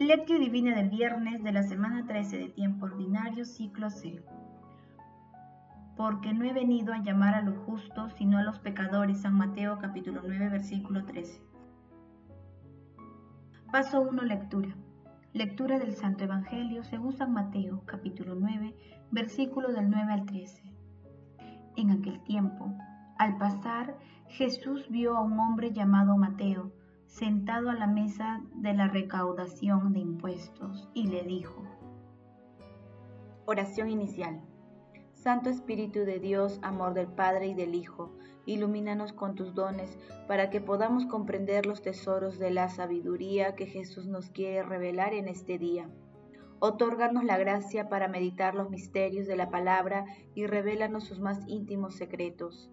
Lectio Divina del viernes de la semana 13 de tiempo ordinario, ciclo C. Porque no he venido a llamar a los justos, sino a los pecadores. San Mateo capítulo 9, versículo 13. Paso 1, lectura. Lectura del Santo Evangelio según San Mateo capítulo 9, versículo del 9 al 13. En aquel tiempo, al pasar, Jesús vio a un hombre llamado Mateo, sentado a la mesa de la recaudación de impuestos, y le dijo, Oración inicial. Santo Espíritu de Dios, amor del Padre y del Hijo, ilumínanos con tus dones para que podamos comprender los tesoros de la sabiduría que Jesús nos quiere revelar en este día. Otórganos la gracia para meditar los misterios de la palabra y revélanos sus más íntimos secretos.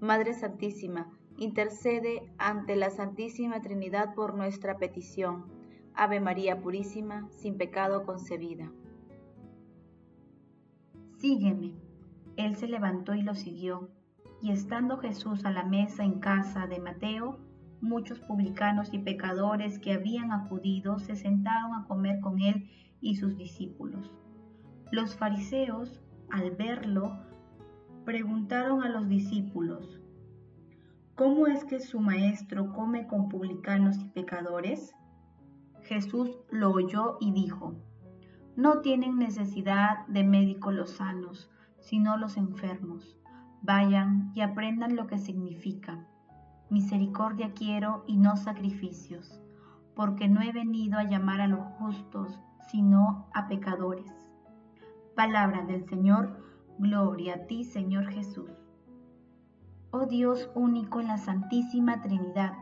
Madre Santísima, intercede ante la Santísima Trinidad por nuestra petición. Ave María Purísima, sin pecado concebida. Sígueme. Él se levantó y lo siguió. Y estando Jesús a la mesa en casa de Mateo, muchos publicanos y pecadores que habían acudido se sentaron a comer con él y sus discípulos. Los fariseos, al verlo, preguntaron a los discípulos, ¿Cómo es que su maestro come con publicanos y pecadores? Jesús lo oyó y dijo, No tienen necesidad de médicos los sanos, sino los enfermos. Vayan y aprendan lo que significa. Misericordia quiero y no sacrificios, porque no he venido a llamar a los justos, sino a pecadores. Palabra del Señor, gloria a ti, Señor Jesús. Oh Dios único en la Santísima Trinidad,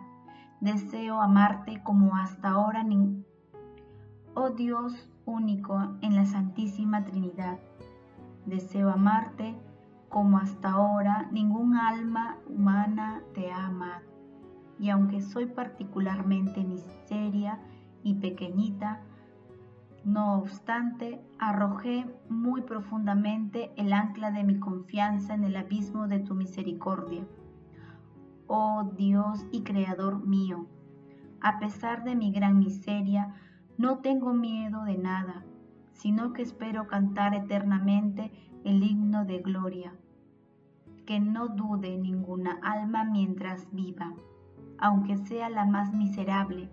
deseo amarte como hasta ahora ni... Oh Dios único en la Santísima Trinidad, deseo amarte como hasta ahora ningún alma humana te ama. Y aunque soy particularmente miseria y pequeñita, no obstante, arrojé muy profundamente el ancla de mi confianza en el abismo de tu misericordia. Oh Dios y Creador mío, a pesar de mi gran miseria, no tengo miedo de nada, sino que espero cantar eternamente el himno de gloria. Que no dude ninguna alma mientras viva, aunque sea la más miserable.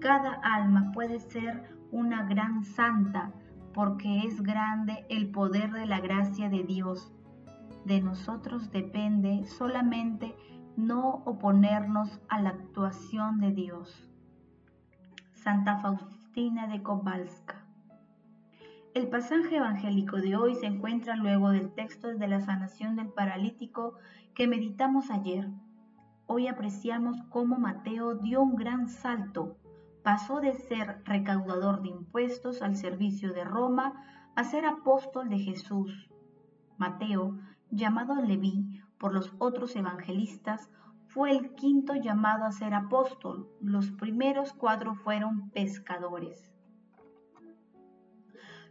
Cada alma puede ser una gran santa, porque es grande el poder de la gracia de Dios. De nosotros depende solamente no oponernos a la actuación de Dios. Santa Faustina de Kowalska. El pasaje evangélico de hoy se encuentra luego del texto de la sanación del paralítico que meditamos ayer. Hoy apreciamos cómo Mateo dio un gran salto pasó de ser recaudador de impuestos al servicio de Roma a ser apóstol de Jesús. Mateo, llamado Leví por los otros evangelistas, fue el quinto llamado a ser apóstol. Los primeros cuatro fueron pescadores.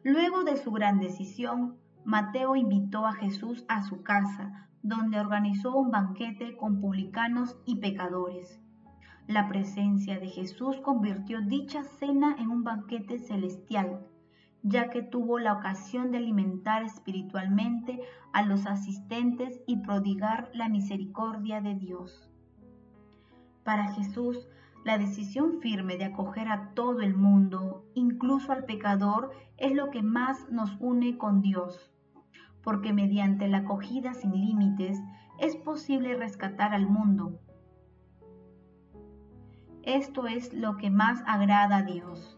Luego de su gran decisión, Mateo invitó a Jesús a su casa, donde organizó un banquete con publicanos y pecadores. La presencia de Jesús convirtió dicha cena en un banquete celestial, ya que tuvo la ocasión de alimentar espiritualmente a los asistentes y prodigar la misericordia de Dios. Para Jesús, la decisión firme de acoger a todo el mundo, incluso al pecador, es lo que más nos une con Dios, porque mediante la acogida sin límites es posible rescatar al mundo esto es lo que más agrada a Dios.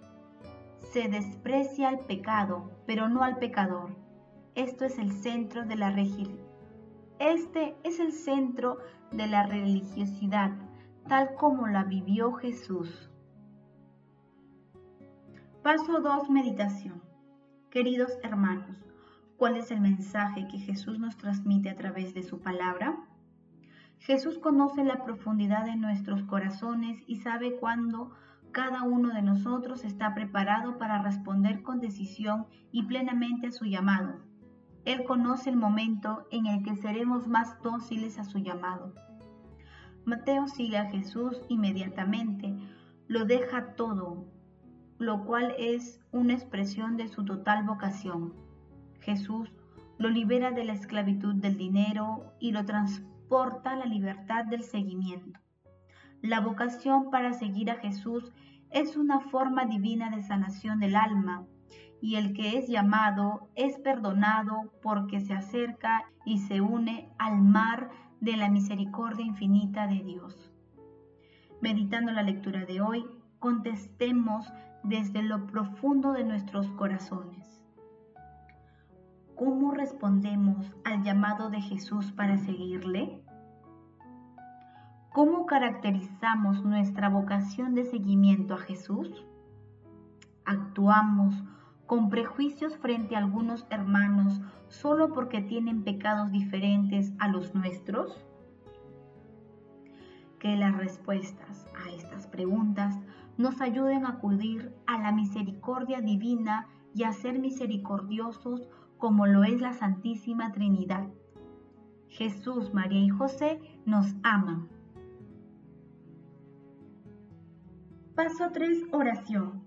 Se desprecia al pecado, pero no al pecador. Esto es el centro de la Este es el centro de la religiosidad, tal como la vivió Jesús. Paso 2. Meditación. Queridos hermanos, ¿cuál es el mensaje que Jesús nos transmite a través de su palabra? Jesús conoce la profundidad de nuestros corazones y sabe cuándo cada uno de nosotros está preparado para responder con decisión y plenamente a su llamado. Él conoce el momento en el que seremos más dóciles a su llamado. Mateo sigue a Jesús inmediatamente, lo deja todo, lo cual es una expresión de su total vocación. Jesús lo libera de la esclavitud del dinero y lo transporta la libertad del seguimiento. La vocación para seguir a Jesús es una forma divina de sanación del alma, y el que es llamado es perdonado porque se acerca y se une al mar de la misericordia infinita de Dios. Meditando la lectura de hoy, contestemos desde lo profundo de nuestros corazones. ¿Cómo respondemos al llamado de Jesús para seguirle? ¿Cómo caracterizamos nuestra vocación de seguimiento a Jesús? ¿Actuamos con prejuicios frente a algunos hermanos solo porque tienen pecados diferentes a los nuestros? Que las respuestas a estas preguntas nos ayuden a acudir a la misericordia divina y a ser misericordiosos como lo es la Santísima Trinidad. Jesús, María y José nos aman. Paso 3. Oración.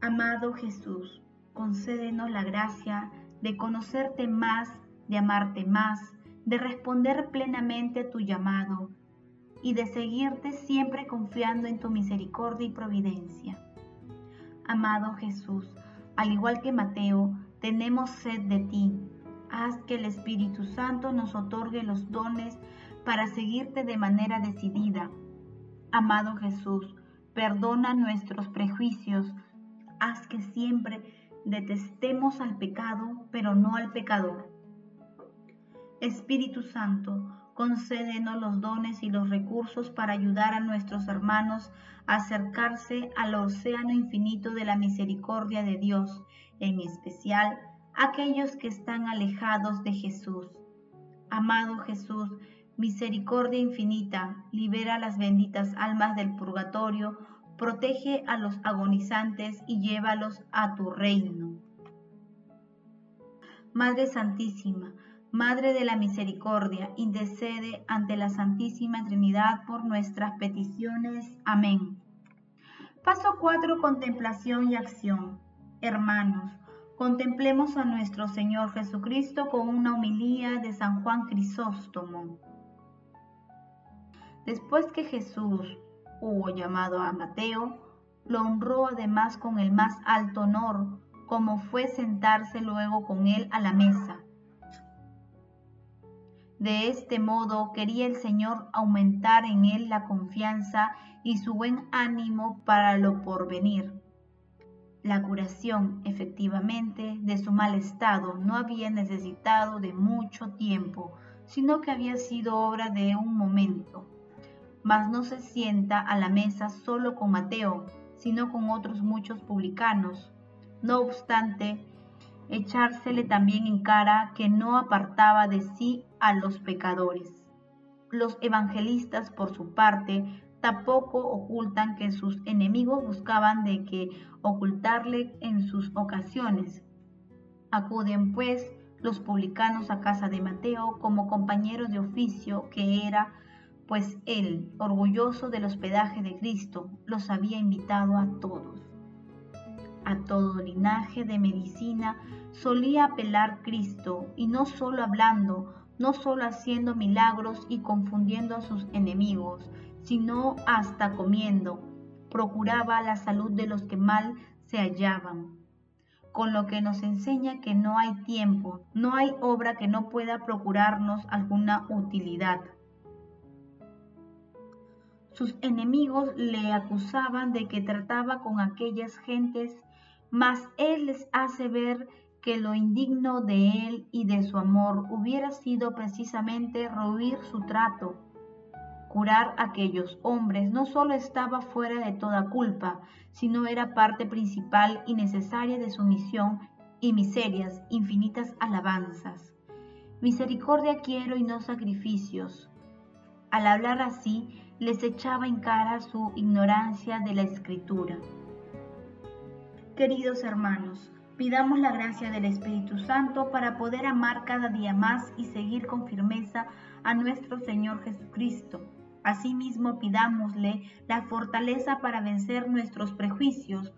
Amado Jesús, concédenos la gracia de conocerte más, de amarte más, de responder plenamente a tu llamado y de seguirte siempre confiando en tu misericordia y providencia. Amado Jesús, al igual que Mateo, tenemos sed de ti. Haz que el Espíritu Santo nos otorgue los dones para seguirte de manera decidida. Amado Jesús, perdona nuestros prejuicios. Haz que siempre detestemos al pecado, pero no al pecador. Espíritu Santo, concédenos los dones y los recursos para ayudar a nuestros hermanos a acercarse al océano infinito de la misericordia de Dios, en especial aquellos que están alejados de Jesús. Amado Jesús, misericordia infinita, libera las benditas almas del purgatorio, protege a los agonizantes y llévalos a tu reino. Madre Santísima, Madre de la Misericordia, intercede ante la Santísima Trinidad por nuestras peticiones. Amén. Paso 4. Contemplación y acción. Hermanos, contemplemos a nuestro Señor Jesucristo con una homilía de San Juan Crisóstomo. Después que Jesús hubo llamado a Mateo, lo honró además con el más alto honor, como fue sentarse luego con él a la mesa de este modo quería el Señor aumentar en él la confianza y su buen ánimo para lo porvenir. La curación, efectivamente, de su mal estado no había necesitado de mucho tiempo, sino que había sido obra de un momento. Mas no se sienta a la mesa solo con Mateo, sino con otros muchos publicanos. No obstante, echársele también en cara que no apartaba de sí a los pecadores. Los evangelistas, por su parte, tampoco ocultan que sus enemigos buscaban de que ocultarle en sus ocasiones. Acuden pues los publicanos a casa de Mateo como compañeros de oficio que era, pues él, orgulloso del hospedaje de Cristo, los había invitado a todos a todo linaje de medicina solía apelar Cristo, y no solo hablando, no solo haciendo milagros y confundiendo a sus enemigos, sino hasta comiendo, procuraba la salud de los que mal se hallaban. Con lo que nos enseña que no hay tiempo, no hay obra que no pueda procurarnos alguna utilidad. Sus enemigos le acusaban de que trataba con aquellas gentes mas Él les hace ver que lo indigno de Él y de su amor hubiera sido precisamente roír su trato. Curar a aquellos hombres no solo estaba fuera de toda culpa, sino era parte principal y necesaria de su misión y miserias, infinitas alabanzas. Misericordia quiero y no sacrificios. Al hablar así, les echaba en cara su ignorancia de la escritura. Queridos hermanos, pidamos la gracia del Espíritu Santo para poder amar cada día más y seguir con firmeza a nuestro Señor Jesucristo. Asimismo, pidámosle la fortaleza para vencer nuestros prejuicios,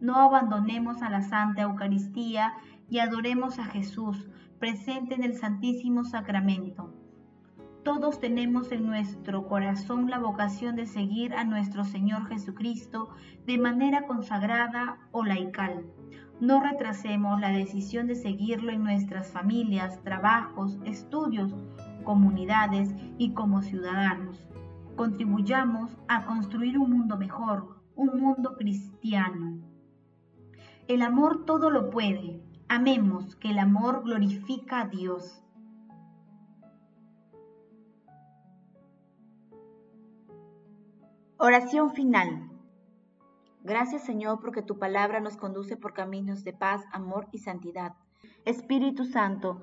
no abandonemos a la Santa Eucaristía y adoremos a Jesús, presente en el Santísimo Sacramento. Todos tenemos en nuestro corazón la vocación de seguir a nuestro Señor Jesucristo de manera consagrada o laical. No retrasemos la decisión de seguirlo en nuestras familias, trabajos, estudios, comunidades y como ciudadanos. Contribuyamos a construir un mundo mejor, un mundo cristiano. El amor todo lo puede. Amemos que el amor glorifica a Dios. Oración final. Gracias Señor porque tu palabra nos conduce por caminos de paz, amor y santidad. Espíritu Santo,